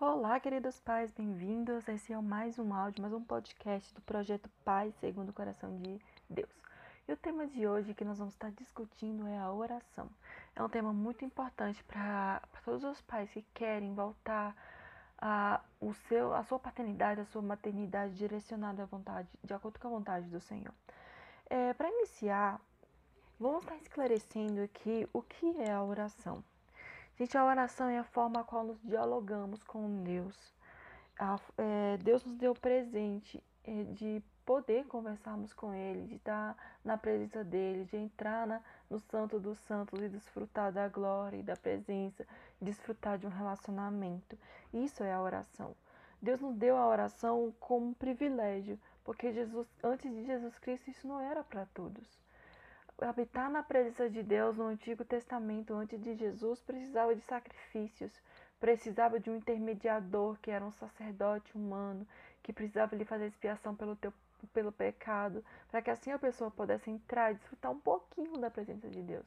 Olá, queridos pais, bem-vindos. Esse é mais um áudio, mais um podcast do projeto Pai segundo o Coração de Deus. E o tema de hoje que nós vamos estar discutindo é a oração. É um tema muito importante para todos os pais que querem voltar a, o seu, a sua paternidade, a sua maternidade direcionada à vontade, de acordo com a vontade do Senhor. É, para iniciar, vamos estar esclarecendo aqui o que é a oração. Gente, a oração é a forma a qual nos dialogamos com Deus. É, Deus nos deu o presente é, de poder conversarmos com Ele, de estar na presença dEle, de entrar na, no Santo dos Santos e desfrutar da glória e da presença, desfrutar de um relacionamento. Isso é a oração. Deus nos deu a oração como um privilégio, porque Jesus, antes de Jesus Cristo, isso não era para todos habitar na presença de Deus no Antigo Testamento, antes de Jesus, precisava de sacrifícios, precisava de um intermediador, que era um sacerdote humano, que precisava lhe fazer expiação pelo, teu, pelo pecado, para que assim a pessoa pudesse entrar e desfrutar um pouquinho da presença de Deus.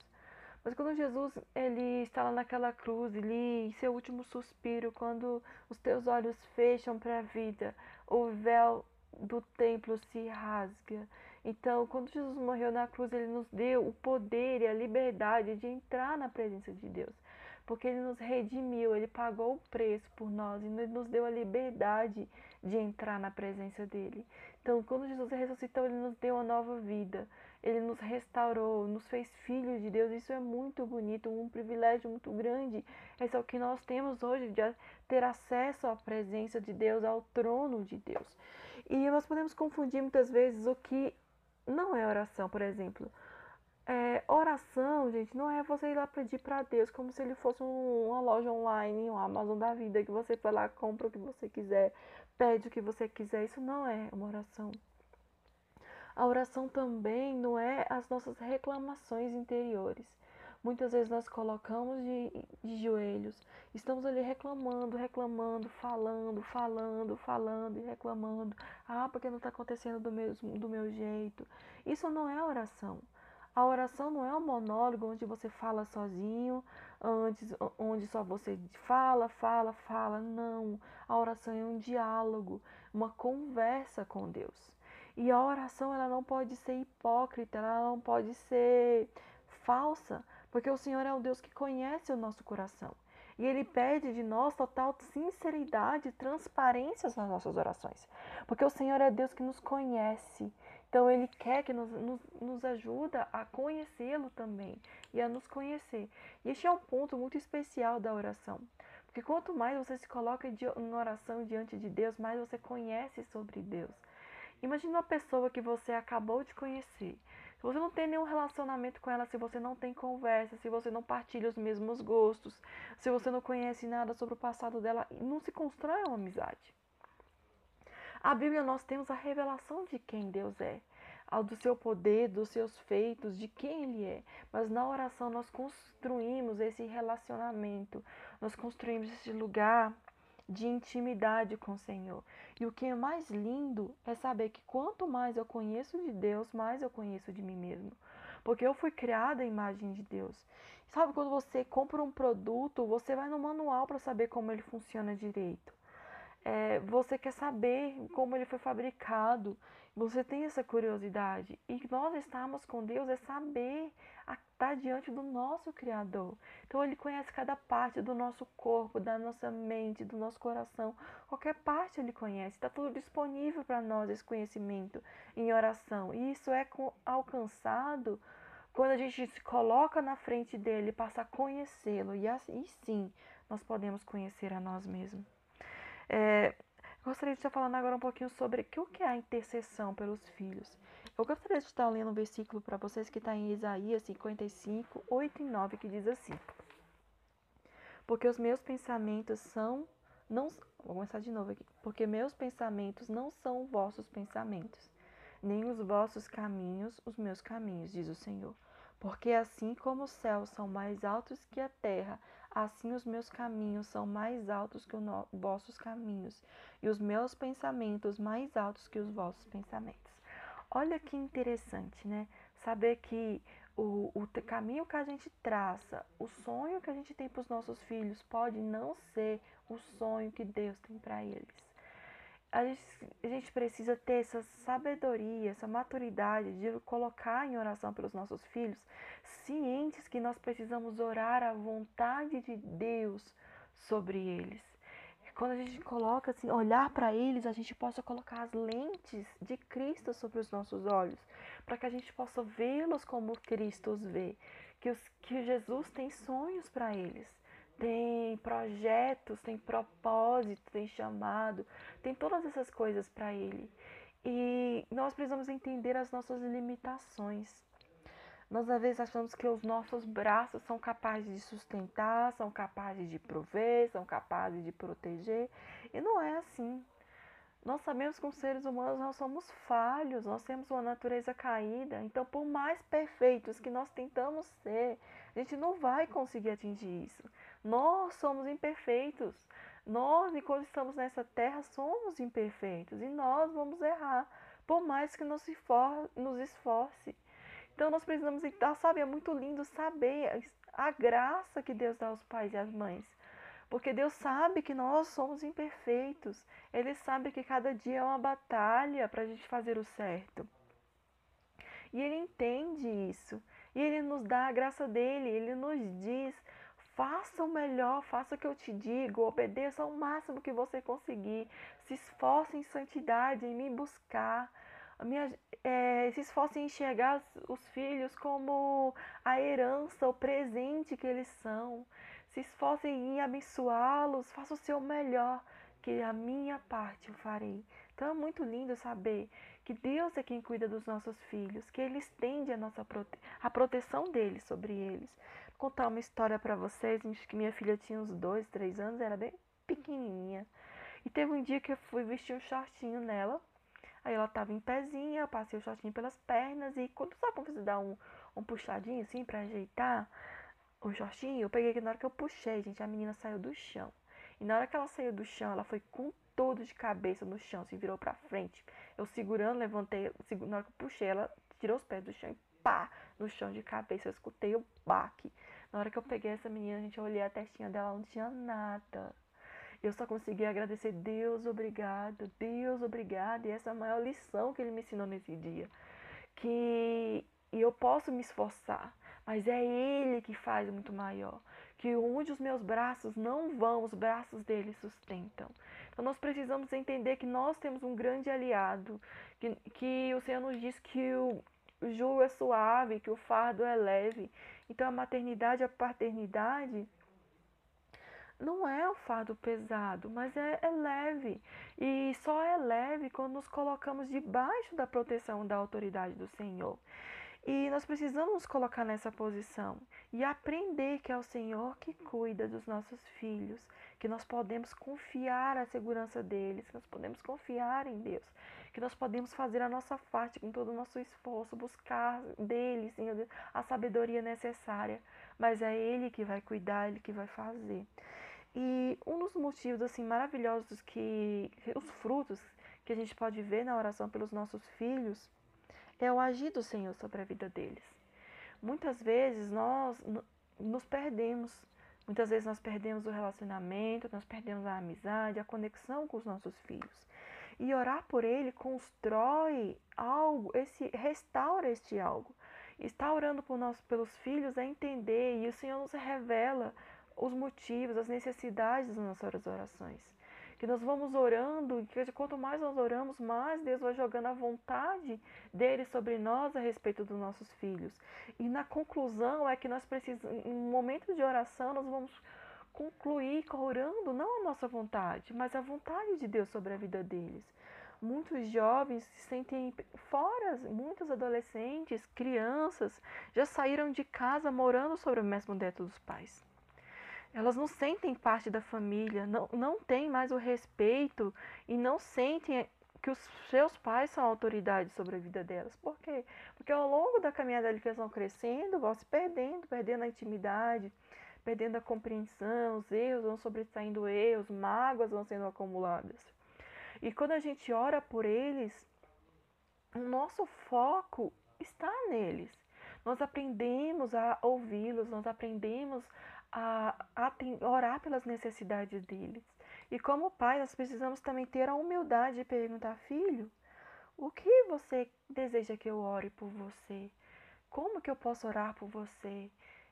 Mas quando Jesus ele está lá naquela cruz, ele, em seu último suspiro, quando os teus olhos fecham para a vida, o véu do templo se rasga. Então, quando Jesus morreu na cruz, ele nos deu o poder e a liberdade de entrar na presença de Deus. Porque ele nos redimiu, ele pagou o preço por nós e nos deu a liberdade de entrar na presença dele. Então, quando Jesus ressuscitou, ele nos deu uma nova vida. Ele nos restaurou, nos fez filhos de Deus. Isso é muito bonito, um privilégio muito grande. Esse é o que nós temos hoje de ter acesso à presença de Deus, ao trono de Deus. E nós podemos confundir muitas vezes o que não é oração, por exemplo. É, oração, gente, não é você ir lá pedir para Deus como se ele fosse um, uma loja online, um Amazon da vida, que você vai lá, compra o que você quiser, pede o que você quiser. Isso não é uma oração. A oração também não é as nossas reclamações interiores. Muitas vezes nós colocamos de, de joelhos, estamos ali reclamando, reclamando, falando, falando, falando e reclamando. Ah, porque não está acontecendo do, mesmo, do meu jeito. Isso não é oração. A oração não é um monólogo onde você fala sozinho, antes, onde só você fala, fala, fala. Não. A oração é um diálogo, uma conversa com Deus. E a oração ela não pode ser hipócrita, ela não pode ser falsa, porque o Senhor é o Deus que conhece o nosso coração. E Ele pede de nós total sinceridade e transparência nas nossas orações. Porque o Senhor é Deus que nos conhece. Então Ele quer que nos, nos, nos ajuda a conhecê-lo também e a nos conhecer. E este é um ponto muito especial da oração. Porque quanto mais você se coloca em oração diante de Deus, mais você conhece sobre Deus. Imagina uma pessoa que você acabou de conhecer. Se você não tem nenhum relacionamento com ela, se você não tem conversa, se você não partilha os mesmos gostos, se você não conhece nada sobre o passado dela, não se constrói uma amizade. A Bíblia nós temos a revelação de quem Deus é, do seu poder, dos seus feitos, de quem Ele é. Mas na oração nós construímos esse relacionamento, nós construímos esse lugar de intimidade com o Senhor. E o que é mais lindo é saber que quanto mais eu conheço de Deus, mais eu conheço de mim mesmo. Porque eu fui criada à imagem de Deus. Sabe quando você compra um produto, você vai no manual para saber como ele funciona direito. É, você quer saber como ele foi fabricado, você tem essa curiosidade. E nós estarmos com Deus é saber estar diante do nosso Criador. Então ele conhece cada parte do nosso corpo, da nossa mente, do nosso coração. Qualquer parte ele conhece. Está tudo disponível para nós esse conhecimento em oração. E isso é alcançado quando a gente se coloca na frente dele passa a conhecê-lo. E assim sim nós podemos conhecer a nós mesmos. É, gostaria de estar falando agora um pouquinho sobre o que é a intercessão pelos filhos. Eu gostaria de estar lendo um versículo para vocês que está em Isaías 55, 8 e 9, que diz assim: Porque os meus pensamentos são. Não, vou começar de novo aqui. Porque meus pensamentos não são vossos pensamentos, nem os vossos caminhos os meus caminhos, diz o Senhor. Porque assim como os céus são mais altos que a terra, assim os meus caminhos são mais altos que os vossos caminhos, e os meus pensamentos mais altos que os vossos pensamentos. Olha que interessante, né? Saber que o, o caminho que a gente traça, o sonho que a gente tem para os nossos filhos pode não ser o sonho que Deus tem para eles. A gente, a gente precisa ter essa sabedoria, essa maturidade de colocar em oração pelos nossos filhos, cientes que nós precisamos orar a vontade de Deus sobre eles. Quando a gente coloca assim, olhar para eles, a gente possa colocar as lentes de Cristo sobre os nossos olhos, para que a gente possa vê-los como Cristo os vê, que, os, que Jesus tem sonhos para eles, tem projetos, tem propósito, tem chamado, tem todas essas coisas para ele. E nós precisamos entender as nossas limitações. Nós às vezes achamos que os nossos braços são capazes de sustentar, são capazes de prover, são capazes de proteger. E não é assim. Nós sabemos que os seres humanos nós somos falhos, nós temos uma natureza caída. Então, por mais perfeitos que nós tentamos ser, a gente não vai conseguir atingir isso. Nós somos imperfeitos. Nós, enquanto estamos nessa terra, somos imperfeitos e nós vamos errar, por mais que nos esforce. Então, nós precisamos, sabe, é muito lindo saber a graça que Deus dá aos pais e às mães. Porque Deus sabe que nós somos imperfeitos. Ele sabe que cada dia é uma batalha para a gente fazer o certo. E Ele entende isso. E Ele nos dá a graça dele. Ele nos diz: faça o melhor, faça o que eu te digo, obedeça ao máximo que você conseguir. Se esforce em santidade, em me buscar. Minha, é, se esforce em enxergar os filhos como a herança, o presente que eles são se esforcem em abençoá-los, faça o seu melhor, que a minha parte eu farei. Então é muito lindo saber que Deus é quem cuida dos nossos filhos, que Ele estende a, nossa prote a proteção dele sobre eles. Vou contar uma história para vocês, que minha filha tinha uns dois, três anos, era bem pequenininha. E teve um dia que eu fui vestir um shortinho nela, aí ela tava em pezinha, eu passei o shortinho pelas pernas e quando sabe quando você dá um, um puxadinho assim para ajeitar, o shortinho, eu peguei que na hora que eu puxei, gente, a menina saiu do chão. E na hora que ela saiu do chão, ela foi com todo de cabeça no chão, se virou pra frente. Eu segurando, levantei, na hora que eu puxei, ela tirou os pés do chão e pá, no chão de cabeça. Eu escutei o baque. Na hora que eu peguei essa menina, gente, eu olhei a testinha dela, não tinha nada. Eu só consegui agradecer, Deus, obrigado, Deus, obrigado. E essa é a maior lição que ele me ensinou nesse dia. Que eu posso me esforçar, mas é Ele que faz muito maior. Que onde os meus braços não vão, os braços dele sustentam. Então nós precisamos entender que nós temos um grande aliado, que, que o Senhor nos diz que o, o jugo é suave, que o fardo é leve. Então a maternidade, a paternidade não é um fardo pesado, mas é, é, leve. E só é leve quando nos colocamos debaixo da proteção da autoridade do Senhor. E nós precisamos nos colocar nessa posição e aprender que é o Senhor que cuida dos nossos filhos, que nós podemos confiar a segurança deles, que nós podemos confiar em Deus, que nós podemos fazer a nossa parte com todo o nosso esforço, buscar dele, Senhor a sabedoria necessária, mas é Ele que vai cuidar, Ele que vai fazer. E um dos motivos assim maravilhosos que os frutos que a gente pode ver na oração pelos nossos filhos é o agir do Senhor sobre a vida deles. Muitas vezes nós nos perdemos, muitas vezes nós perdemos o relacionamento, nós perdemos a amizade, a conexão com os nossos filhos. E orar por ele constrói algo, esse restaura este algo. Estar orando por nós, pelos filhos é entender e o Senhor nos revela os motivos, as necessidades das nossas orações que nós vamos orando, e que quanto mais nós oramos, mais Deus vai jogando a vontade dele sobre nós a respeito dos nossos filhos. E na conclusão é que nós precisamos, em momentos de oração, nós vamos concluir orando não a nossa vontade, mas a vontade de Deus sobre a vida deles. Muitos jovens se sentem fora, muitos adolescentes, crianças já saíram de casa morando sobre o mesmo teto dos pais. Elas não sentem parte da família, não, não têm mais o respeito e não sentem que os seus pais são autoridade sobre a vida delas. Por quê? Porque ao longo da caminhada eles vão crescendo, vão se perdendo, perdendo a intimidade, perdendo a compreensão, os erros vão sobressaindo erros, mágoas vão sendo acumuladas. E quando a gente ora por eles, o nosso foco está neles. nós aprendemos a ouvi-los, nós aprendemos a, a orar pelas necessidades deles. E como pai, nós precisamos também ter a humildade de perguntar, filho, o que você deseja que eu ore por você? Como que eu posso orar por você?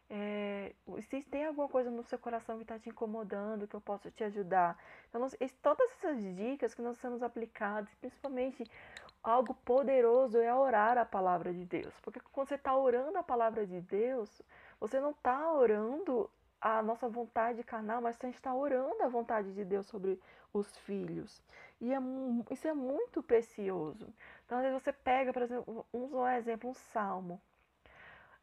É, se tem alguma coisa no seu coração que está te incomodando, que eu possa te ajudar. Então, nós, todas essas dicas que nós estamos aplicadas, principalmente algo poderoso é orar a palavra de Deus. Porque quando você está orando a palavra de Deus, você não está orando a nossa vontade carnal, mas a gente está orando a vontade de Deus sobre os filhos. E é, isso é muito precioso. Então, às vezes você pega, por exemplo, um exemplo, um salmo.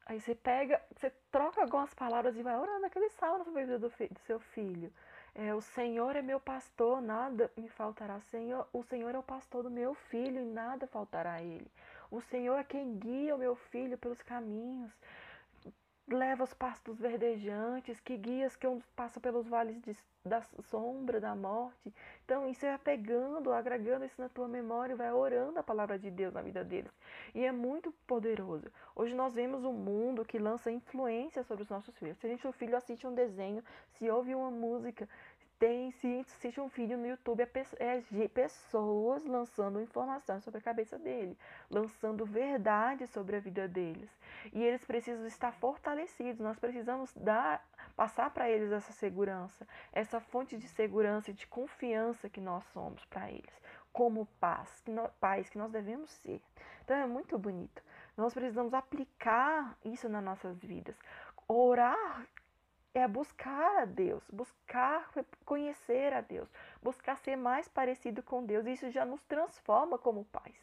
Aí você pega, você troca algumas palavras e vai orando aquele salmo na vida do, do seu filho. É, o Senhor é meu pastor, nada me faltará. Senhor, o Senhor é o pastor do meu filho e nada faltará a ele. O Senhor é quem guia o meu filho pelos caminhos leva os pastos verdejantes, que guias que passam pelos vales de, da sombra da morte. Então, isso é pegando, agregando isso na tua memória e vai orando a palavra de Deus na vida deles. E é muito poderoso. Hoje nós vemos um mundo que lança influência sobre os nossos filhos. Se a gente, o filho assiste um desenho, se ouve uma música, tem, se assiste um vídeo no YouTube, é, é de pessoas lançando informações sobre a cabeça dele, lançando verdade sobre a vida deles. E eles precisam estar fortalecidos. Nós precisamos dar, passar para eles essa segurança, essa fonte de segurança e de confiança que nós somos para eles, como paz, que nós, pais que nós devemos ser. Então é muito bonito. Nós precisamos aplicar isso nas nossas vidas. Orar é buscar a Deus, buscar conhecer a Deus, buscar ser mais parecido com Deus. Isso já nos transforma como pais.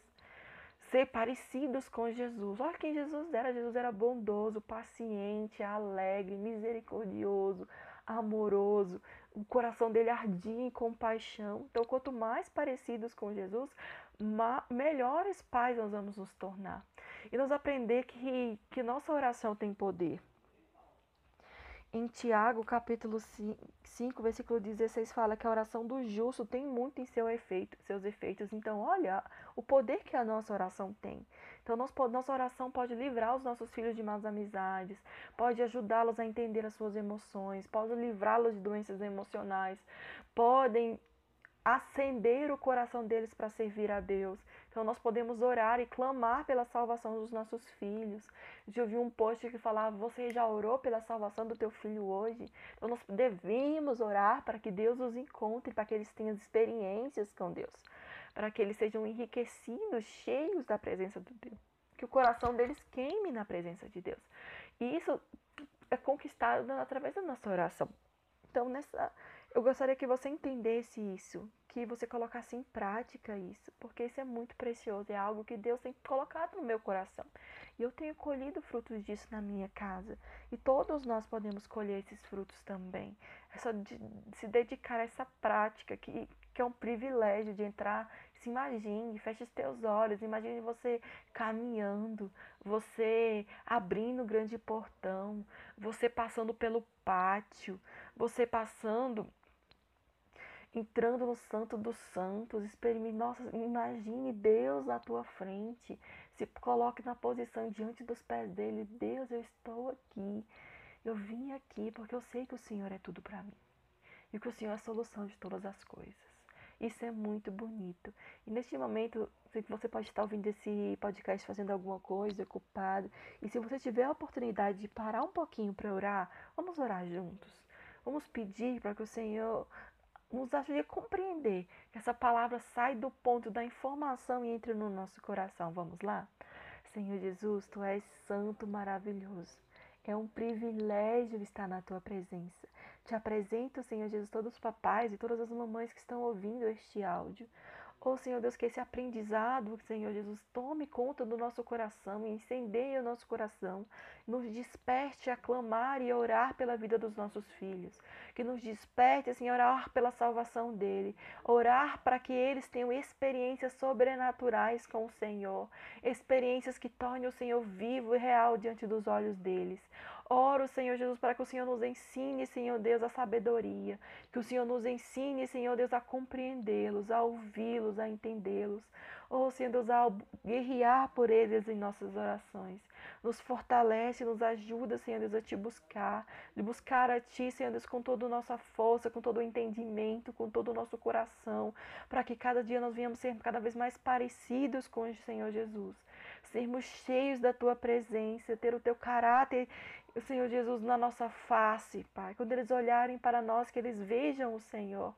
Ser parecidos com Jesus. Olha quem Jesus era. Jesus era bondoso, paciente, alegre, misericordioso, amoroso. O coração dele ardia em compaixão. Então, quanto mais parecidos com Jesus, melhores pais nós vamos nos tornar. E nós aprender que, que nossa oração tem poder em Tiago, capítulo 5, versículo 16, fala que a oração do justo tem muito em seu efeito, seus efeitos. Então, olha o poder que a nossa oração tem. Então, nossa oração pode livrar os nossos filhos de más amizades, pode ajudá-los a entender as suas emoções, pode livrá-los de doenças emocionais, podem acender o coração deles para servir a Deus. Então nós podemos orar e clamar pela salvação dos nossos filhos. Eu vi um post que falava: "Você já orou pela salvação do teu filho hoje?". Então nós devemos orar para que Deus os encontre, para que eles tenham experiências com Deus, para que eles sejam enriquecidos, cheios da presença de Deus, que o coração deles queime na presença de Deus. E isso é conquistado através da nossa oração. Então, nessa eu gostaria que você entendesse isso, que você colocasse em prática isso, porque isso é muito precioso, é algo que Deus tem colocado no meu coração. E eu tenho colhido frutos disso na minha casa. E todos nós podemos colher esses frutos também. É só de, se dedicar a essa prática, que, que é um privilégio de entrar. Se imagine, feche os teus olhos, imagine você caminhando, você abrindo o grande portão, você passando pelo pátio, você passando entrando no Santo dos Santos, experimente, nossa, imagine Deus à tua frente, se coloque na posição diante dos pés dele, Deus, eu estou aqui, eu vim aqui porque eu sei que o Senhor é tudo para mim e que o Senhor é a solução de todas as coisas. Isso é muito bonito. E neste momento, você pode estar ouvindo esse podcast fazendo alguma coisa, ocupado. E se você tiver a oportunidade de parar um pouquinho para orar, vamos orar juntos. Vamos pedir para que o Senhor nos ajude a compreender que essa palavra sai do ponto da informação e entre no nosso coração. Vamos lá? Senhor Jesus, tu és santo, maravilhoso. É um privilégio estar na tua presença. Te apresento, Senhor Jesus, todos os papais e todas as mamães que estão ouvindo este áudio. Oh, Senhor Deus, que esse aprendizado, Senhor Jesus, tome conta do nosso coração e incendeie o nosso coração. Nos desperte a clamar e a orar pela vida dos nossos filhos. Que nos desperte, Senhor, a orar pela salvação dele. Orar para que eles tenham experiências sobrenaturais com o Senhor. Experiências que tornem o Senhor vivo e real diante dos olhos deles. Oro, Senhor Jesus, para que o Senhor nos ensine, Senhor Deus, a sabedoria. Que o Senhor nos ensine, Senhor Deus, a compreendê-los, a ouvi-los, a entendê-los. Oh, Senhor Deus, a guerrear por eles em nossas orações. Nos fortalece, nos ajuda, Senhor Deus, a te buscar, de buscar a Ti, Senhor Deus, com toda a nossa força, com todo o entendimento, com todo o nosso coração, para que cada dia nós venhamos ser cada vez mais parecidos com o Senhor Jesus. Sermos cheios da Tua presença, ter o Teu caráter, Senhor Jesus, na nossa face, Pai. Quando eles olharem para nós, que eles vejam o Senhor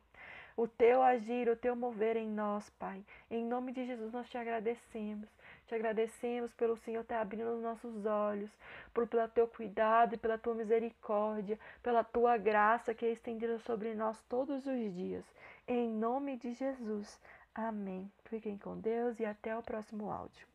o teu agir, o teu mover em nós, Pai. Em nome de Jesus nós te agradecemos. Te agradecemos pelo Senhor ter abrindo os nossos olhos, por pelo teu cuidado e pela tua misericórdia, pela tua graça que é estendida sobre nós todos os dias. Em nome de Jesus. Amém. Fiquem com Deus e até o próximo áudio.